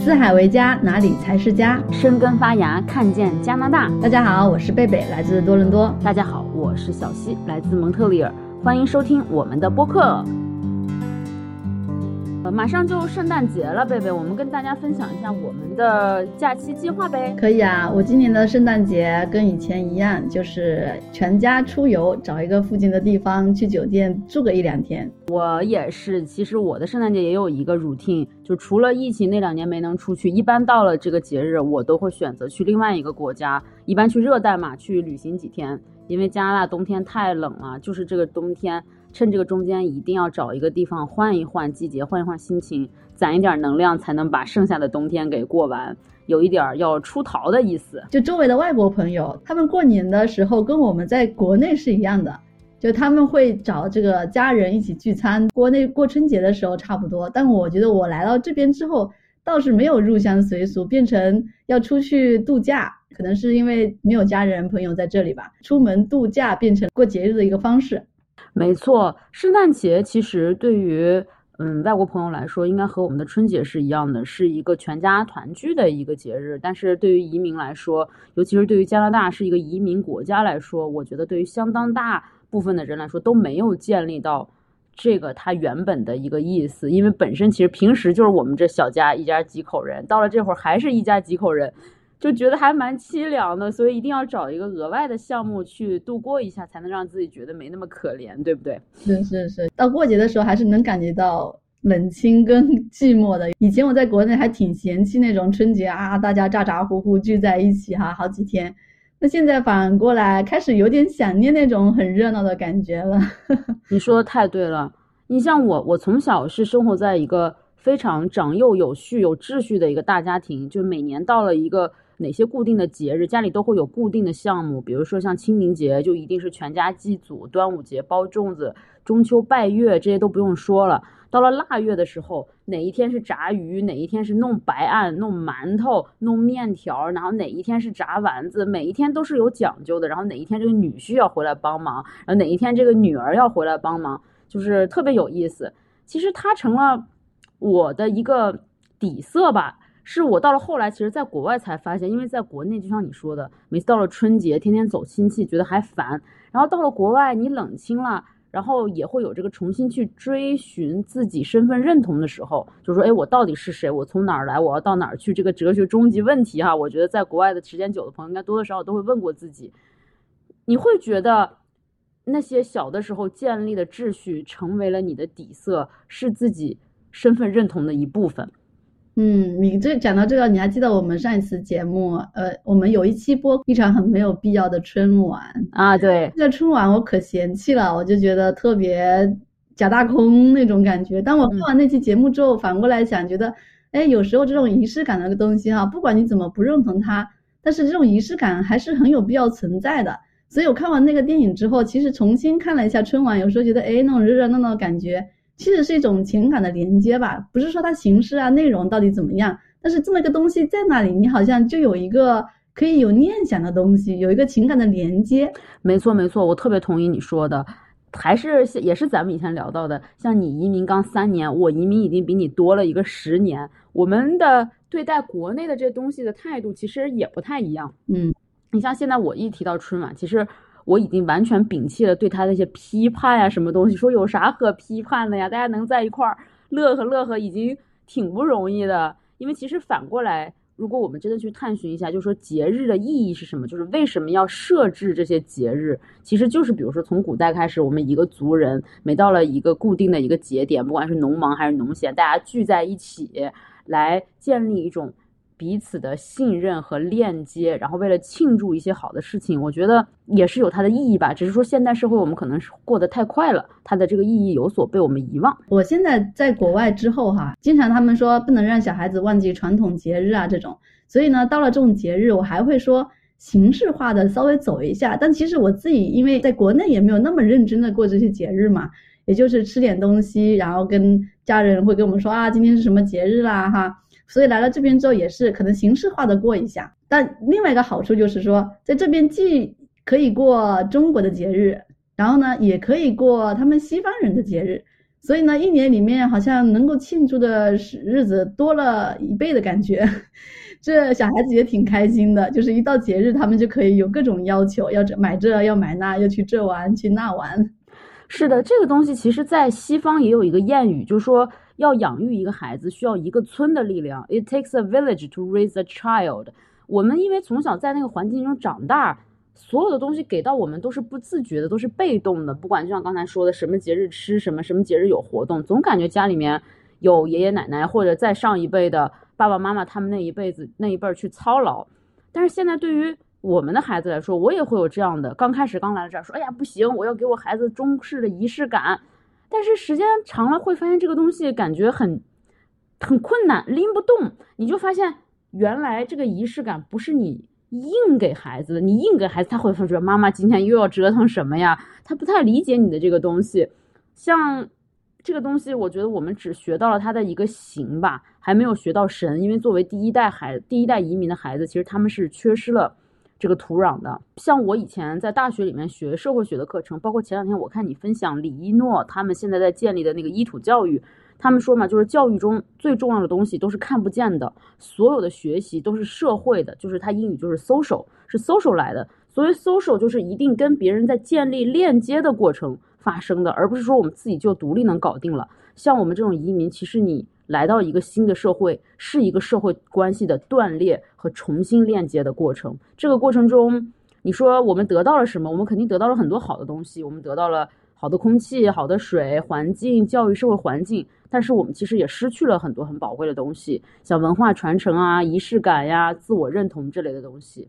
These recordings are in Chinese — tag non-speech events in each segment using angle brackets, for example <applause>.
四海为家，哪里才是家？生根发芽，看见加拿大。大家好，我是贝贝，来自多伦多。大家好，我是小溪，来自蒙特利尔。欢迎收听我们的播客。呃，马上就圣诞节了，贝贝，我们跟大家分享一下我们的假期计划呗。可以啊，我今年的圣诞节跟以前一样，就是全家出游，找一个附近的地方去酒店住个一两天。我也是，其实我的圣诞节也有一个 routine，就除了疫情那两年没能出去，一般到了这个节日，我都会选择去另外一个国家，一般去热带嘛，去旅行几天。因为加拿大冬天太冷了，就是这个冬天，趁这个中间一定要找一个地方换一换季节，换一换心情，攒一点能量，才能把剩下的冬天给过完。有一点要出逃的意思。就周围的外国朋友，他们过年的时候跟我们在国内是一样的，就他们会找这个家人一起聚餐。国内过春节的时候差不多，但我觉得我来到这边之后，倒是没有入乡随俗，变成要出去度假。可能是因为没有家人朋友在这里吧，出门度假变成过节日的一个方式。没错，圣诞节其实对于嗯外国朋友来说，应该和我们的春节是一样的，是一个全家团聚的一个节日。但是对于移民来说，尤其是对于加拿大是一个移民国家来说，我觉得对于相当大部分的人来说都没有建立到这个它原本的一个意思，因为本身其实平时就是我们这小家一家几口人，到了这会儿还是一家几口人。就觉得还蛮凄凉的，所以一定要找一个额外的项目去度过一下，才能让自己觉得没那么可怜，对不对？是是是，到过节的时候还是能感觉到冷清跟 <laughs> 寂寞的。以前我在国内还挺嫌弃那种春节啊，大家咋咋呼呼聚在一起哈，好几天。那现在反过来开始有点想念那种很热闹的感觉了。<laughs> 你说的太对了，你像我，我从小是生活在一个非常长幼有序、有秩序的一个大家庭，就每年到了一个。哪些固定的节日，家里都会有固定的项目，比如说像清明节，就一定是全家祭祖；端午节包粽子，中秋拜月，这些都不用说了。到了腊月的时候，哪一天是炸鱼，哪一天是弄白案、弄馒头、弄面条，然后哪一天是炸丸子，每一天都是有讲究的。然后哪一天这个女婿要回来帮忙，然后哪一天这个女儿要回来帮忙，就是特别有意思。其实它成了我的一个底色吧。是我到了后来，其实在国外才发现，因为在国内就像你说的，每次到了春节，天天走亲戚，觉得还烦。然后到了国外，你冷清了，然后也会有这个重新去追寻自己身份认同的时候，就说，哎，我到底是谁？我从哪儿来？我要到哪儿去？这个哲学终极问题哈，我觉得在国外的时间久的朋友，应该多多少少都会问过自己。你会觉得那些小的时候建立的秩序，成为了你的底色，是自己身份认同的一部分。嗯，你这讲到这个，你还记得我们上一次节目，呃，我们有一期播一场很没有必要的春晚啊，对，那个春晚我可嫌弃了，我就觉得特别假大空那种感觉。当我看完那期节目之后，反过来想，觉得，哎，有时候这种仪式感的东西哈，不管你怎么不认同它，但是这种仪式感还是很有必要存在的。所以我看完那个电影之后，其实重新看了一下春晚，有时候觉得，哎，那种热热闹闹的感觉。其实是一种情感的连接吧，不是说它形式啊、内容到底怎么样，但是这么一个东西在那里，你好像就有一个可以有念想的东西，有一个情感的连接。没错，没错，我特别同意你说的，还是也是咱们以前聊到的，像你移民刚三年，我移民已经比你多了一个十年，我们的对待国内的这东西的态度其实也不太一样。嗯，你像现在我一提到春晚，其实。我已经完全摒弃了对他那些批判呀，什么东西，说有啥可批判的呀？大家能在一块儿乐呵乐呵，已经挺不容易的。因为其实反过来，如果我们真的去探寻一下，就是说节日的意义是什么？就是为什么要设置这些节日？其实就是比如说从古代开始，我们一个族人每到了一个固定的一个节点，不管是农忙还是农闲，大家聚在一起来建立一种。彼此的信任和链接，然后为了庆祝一些好的事情，我觉得也是有它的意义吧。只是说现代社会我们可能是过得太快了，它的这个意义有所被我们遗忘。我现在在国外之后哈，经常他们说不能让小孩子忘记传统节日啊这种，所以呢，到了这种节日，我还会说形式化的稍微走一下。但其实我自己因为在国内也没有那么认真的过这些节日嘛，也就是吃点东西，然后跟家人会跟我们说啊，今天是什么节日啦哈。所以来了这边之后，也是可能形式化的过一下。但另外一个好处就是说，在这边既可以过中国的节日，然后呢，也可以过他们西方人的节日。所以呢，一年里面好像能够庆祝的日子多了一倍的感觉。<laughs> 这小孩子也挺开心的，就是一到节日，他们就可以有各种要求，要这买这，要买那，要去这玩，去那玩。是的，这个东西其实，在西方也有一个谚语，就是说要养育一个孩子，需要一个村的力量。It takes a village to raise a child。我们因为从小在那个环境中长大，所有的东西给到我们都是不自觉的，都是被动的。不管就像刚才说的，什么节日吃什么，什么节日有活动，总感觉家里面有爷爷奶奶或者再上一辈的爸爸妈妈他们那一辈子那一辈去操劳。但是现在对于我们的孩子来说，我也会有这样的。刚开始刚来到这儿，说，哎呀，不行，我要给我孩子中式的仪式感。但是时间长了，会发现这个东西感觉很很困难，拎不动。你就发现，原来这个仪式感不是你硬给孩子的，你硬给孩子，他会觉妈妈今天又要折腾什么呀？他不太理解你的这个东西。像这个东西，我觉得我们只学到了它的一个形吧，还没有学到神。因为作为第一代孩，第一代移民的孩子，其实他们是缺失了。这个土壤的，像我以前在大学里面学社会学的课程，包括前两天我看你分享李一诺他们现在在建立的那个伊土教育，他们说嘛，就是教育中最重要的东西都是看不见的，所有的学习都是社会的，就是他英语就是 social，是 social 来的，所以 social 就是一定跟别人在建立链接的过程发生的，而不是说我们自己就独立能搞定了。像我们这种移民，其实你。来到一个新的社会，是一个社会关系的断裂和重新链接的过程。这个过程中，你说我们得到了什么？我们肯定得到了很多好的东西。我们得到了好的空气、好的水、环境、教育、社会环境。但是我们其实也失去了很多很宝贵的东西，像文化传承啊、仪式感呀、自我认同这类的东西。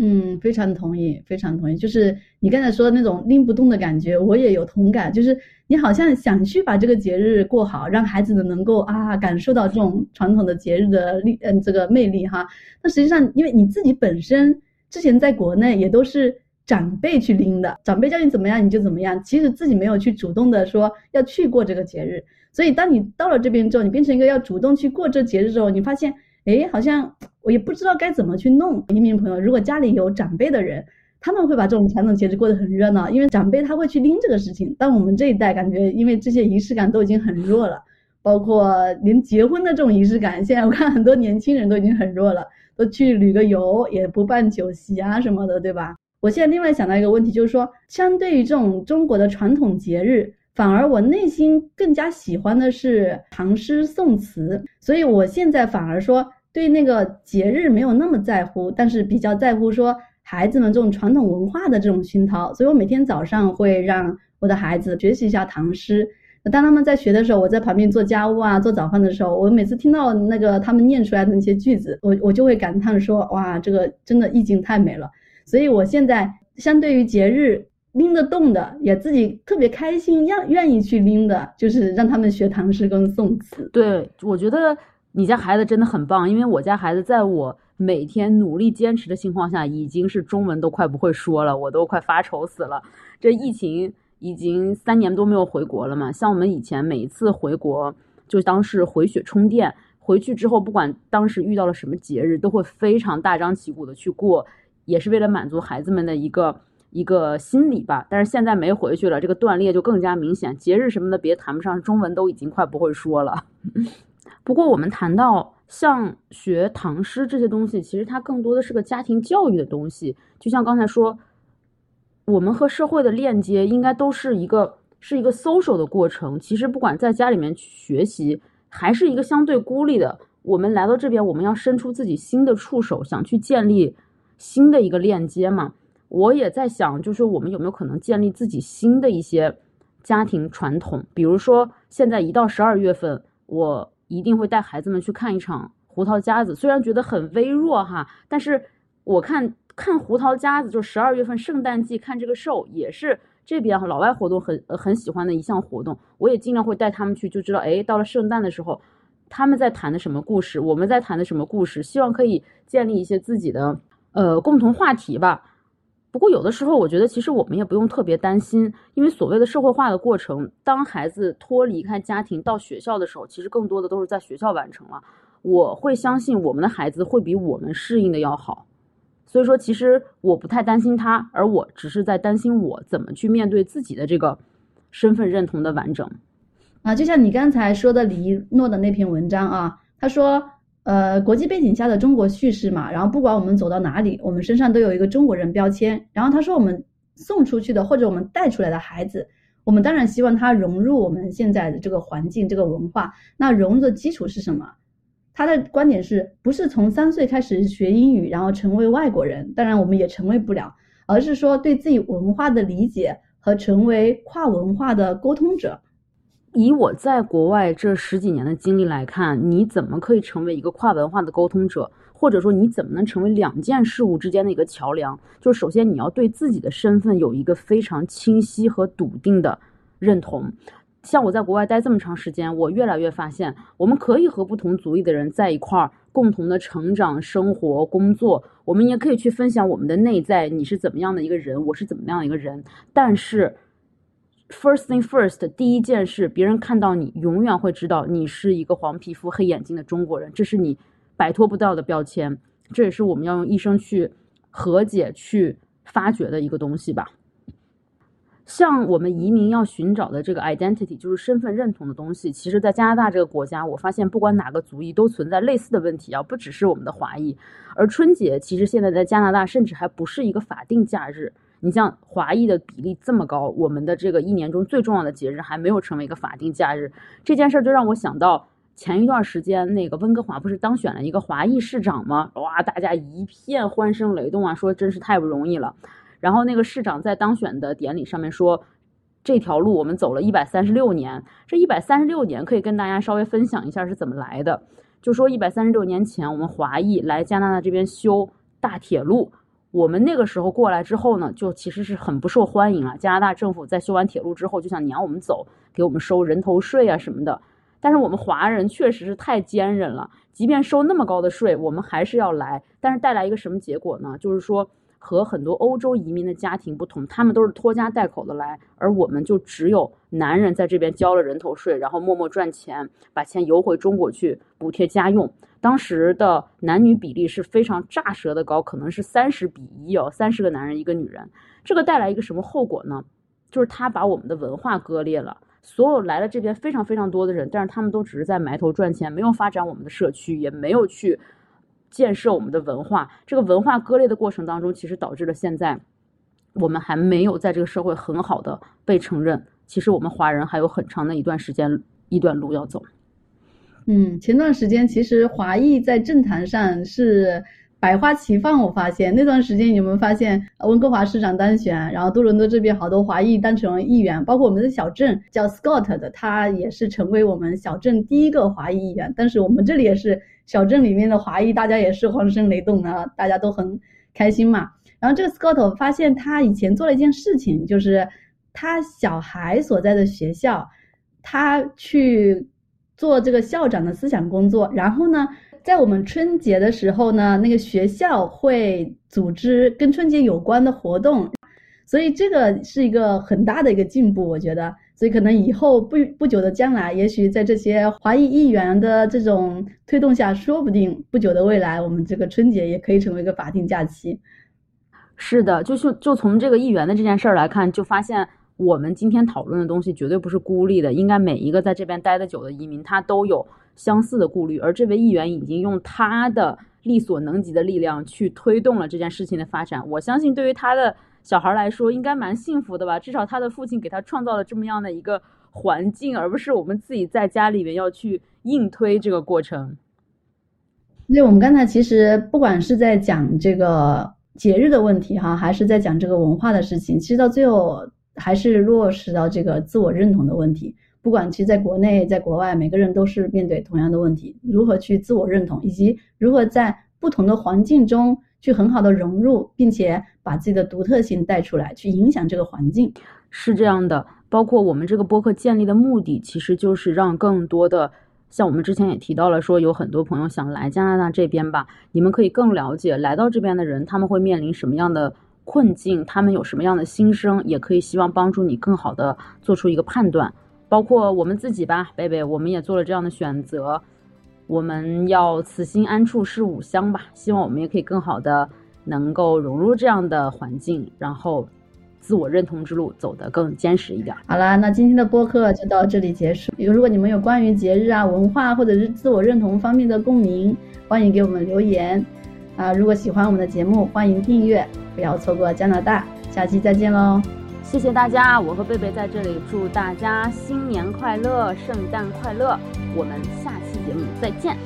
嗯，非常同意，非常同意。就是你刚才说的那种拎不动的感觉，我也有同感。就是你好像想去把这个节日过好，让孩子们能够啊感受到这种传统的节日的力，嗯，这个魅力哈。那实际上，因为你自己本身之前在国内也都是长辈去拎的，长辈叫你怎么样你就怎么样，其实自己没有去主动的说要去过这个节日。所以当你到了这边之后，你变成一个要主动去过这节日之后，你发现。哎，好像我也不知道该怎么去弄。移民朋友，如果家里有长辈的人，他们会把这种传统节日过得很热闹，因为长辈他会去拎这个事情。但我们这一代感觉，因为这些仪式感都已经很弱了，包括连结婚的这种仪式感，现在我看很多年轻人都已经很弱了，都去旅个游，也不办酒席啊什么的，对吧？我现在另外想到一个问题，就是说，相对于这种中国的传统节日，反而我内心更加喜欢的是唐诗宋词，所以我现在反而说。对那个节日没有那么在乎，但是比较在乎说孩子们这种传统文化的这种熏陶，所以我每天早上会让我的孩子学习一下唐诗。当他们在学的时候，我在旁边做家务啊，做早饭的时候，我每次听到那个他们念出来的那些句子，我我就会感叹说，哇，这个真的意境太美了。所以我现在相对于节日拎得动的，也自己特别开心，愿愿意去拎的，就是让他们学唐诗跟宋词。对，我觉得。你家孩子真的很棒，因为我家孩子在我每天努力坚持的情况下，已经是中文都快不会说了，我都快发愁死了。这疫情已经三年多没有回国了嘛，像我们以前每一次回国，就当是回血充电。回去之后，不管当时遇到了什么节日，都会非常大张旗鼓的去过，也是为了满足孩子们的一个一个心理吧。但是现在没回去了，这个断裂就更加明显。节日什么的别谈不上，中文都已经快不会说了。<laughs> 不过，我们谈到像学唐诗这些东西，其实它更多的是个家庭教育的东西。就像刚才说，我们和社会的链接应该都是一个是一个 social 的过程。其实，不管在家里面学习，还是一个相对孤立的。我们来到这边，我们要伸出自己新的触手，想去建立新的一个链接嘛。我也在想，就是我们有没有可能建立自己新的一些家庭传统？比如说，现在一到十二月份，我。一定会带孩子们去看一场胡桃夹子，虽然觉得很微弱哈，但是我看看胡桃夹子，就十二月份圣诞季看这个 show 也是这边老外活动很很喜欢的一项活动，我也尽量会带他们去，就知道哎，到了圣诞的时候，他们在谈的什么故事，我们在谈的什么故事，希望可以建立一些自己的呃共同话题吧。不过有的时候，我觉得其实我们也不用特别担心，因为所谓的社会化的过程，当孩子脱离开家庭到学校的时候，其实更多的都是在学校完成了。我会相信我们的孩子会比我们适应的要好，所以说其实我不太担心他，而我只是在担心我怎么去面对自己的这个身份认同的完整。啊，就像你刚才说的李一诺的那篇文章啊，他说，呃，国际背景下的中国叙事嘛，然后不管我们走到哪里，我们身上都有一个中国人标签。然后他说，我们送出去的或者我们带出来的孩子，我们当然希望他融入我们现在的这个环境、这个文化。那融入的基础是什么？他的观点是不是从三岁开始学英语，然后成为外国人？当然我们也成为不了，而是说对自己文化的理解和成为跨文化的沟通者。以我在国外这十几年的经历来看，你怎么可以成为一个跨文化的沟通者？或者说你怎么能成为两件事物之间的一个桥梁？就是首先你要对自己的身份有一个非常清晰和笃定的认同。像我在国外待这么长时间，我越来越发现，我们可以和不同族裔的人在一块儿，共同的成长、生活、工作。我们也可以去分享我们的内在，你是怎么样的一个人，我是怎么样的一个人。但是，first thing first，第一件事，别人看到你，永远会知道你是一个黄皮肤、黑眼睛的中国人，这是你摆脱不掉的标签。这也是我们要用一生去和解、去发掘的一个东西吧。像我们移民要寻找的这个 identity，就是身份认同的东西，其实，在加拿大这个国家，我发现不管哪个族裔都存在类似的问题啊，不只是我们的华裔。而春节其实现在在加拿大，甚至还不是一个法定假日。你像华裔的比例这么高，我们的这个一年中最重要的节日还没有成为一个法定假日，这件事就让我想到前一段时间那个温哥华不是当选了一个华裔市长吗？哇，大家一片欢声雷动啊，说真是太不容易了。然后那个市长在当选的典礼上面说，这条路我们走了一百三十六年。这一百三十六年可以跟大家稍微分享一下是怎么来的。就说一百三十六年前，我们华裔来加拿大这边修大铁路，我们那个时候过来之后呢，就其实是很不受欢迎啊。加拿大政府在修完铁路之后就想撵我们走，给我们收人头税啊什么的。但是我们华人确实是太坚韧了，即便收那么高的税，我们还是要来。但是带来一个什么结果呢？就是说。和很多欧洲移民的家庭不同，他们都是拖家带口的来，而我们就只有男人在这边交了人头税，然后默默赚钱，把钱邮回中国去补贴家用。当时的男女比例是非常炸舌的高，可能是三十比一哦，三十个男人一个女人。这个带来一个什么后果呢？就是他把我们的文化割裂了。所有来了这边非常非常多的人，但是他们都只是在埋头赚钱，没有发展我们的社区，也没有去。建设我们的文化，这个文化割裂的过程当中，其实导致了现在我们还没有在这个社会很好的被承认。其实我们华人还有很长的一段时间、一段路要走。嗯，前段时间其实华裔在政坛上是百花齐放，我发现那段时间有没有发现温哥华市长当选，然后多伦多这边好多华裔当成了议员，包括我们的小镇叫 Scott 的，他也是成为我们小镇第一个华裔议员。但是我们这里也是。小镇里面的华裔，大家也是欢声雷动啊，大家都很开心嘛。然后这个 Scott 发现他以前做了一件事情，就是他小孩所在的学校，他去做这个校长的思想工作。然后呢，在我们春节的时候呢，那个学校会组织跟春节有关的活动，所以这个是一个很大的一个进步，我觉得。所以可能以后不不久的将来，也许在这些华裔议员的这种推动下，说不定不久的未来，我们这个春节也可以成为一个法定假期。是的，就是就从这个议员的这件事儿来看，就发现我们今天讨论的东西绝对不是孤立的，应该每一个在这边待得久的移民，他都有相似的顾虑。而这位议员已经用他的力所能及的力量去推动了这件事情的发展，我相信对于他的。小孩来说应该蛮幸福的吧？至少他的父亲给他创造了这么样的一个环境，而不是我们自己在家里面要去硬推这个过程。那我们刚才其实不管是在讲这个节日的问题哈，还是在讲这个文化的事情，其实到最后还是落实到这个自我认同的问题。不管其实在国内在国外，每个人都是面对同样的问题：如何去自我认同，以及如何在不同的环境中。去很好的融入，并且把自己的独特性带出来，去影响这个环境，是这样的。包括我们这个播客建立的目的，其实就是让更多的，像我们之前也提到了，说有很多朋友想来加拿大这边吧，你们可以更了解来到这边的人，他们会面临什么样的困境，他们有什么样的心声，也可以希望帮助你更好的做出一个判断。包括我们自己吧，贝贝，我们也做了这样的选择。我们要此心安处是吾乡吧，希望我们也可以更好的能够融入这样的环境，然后自我认同之路走得更坚实一点。好啦，那今天的播客就到这里结束。如果你们有关于节日啊、文化或者是自我认同方面的共鸣，欢迎给我们留言。啊，如果喜欢我们的节目，欢迎订阅，不要错过加拿大。下期再见喽！谢谢大家，我和贝贝在这里祝大家新年快乐，圣诞快乐！我们下期节目再见。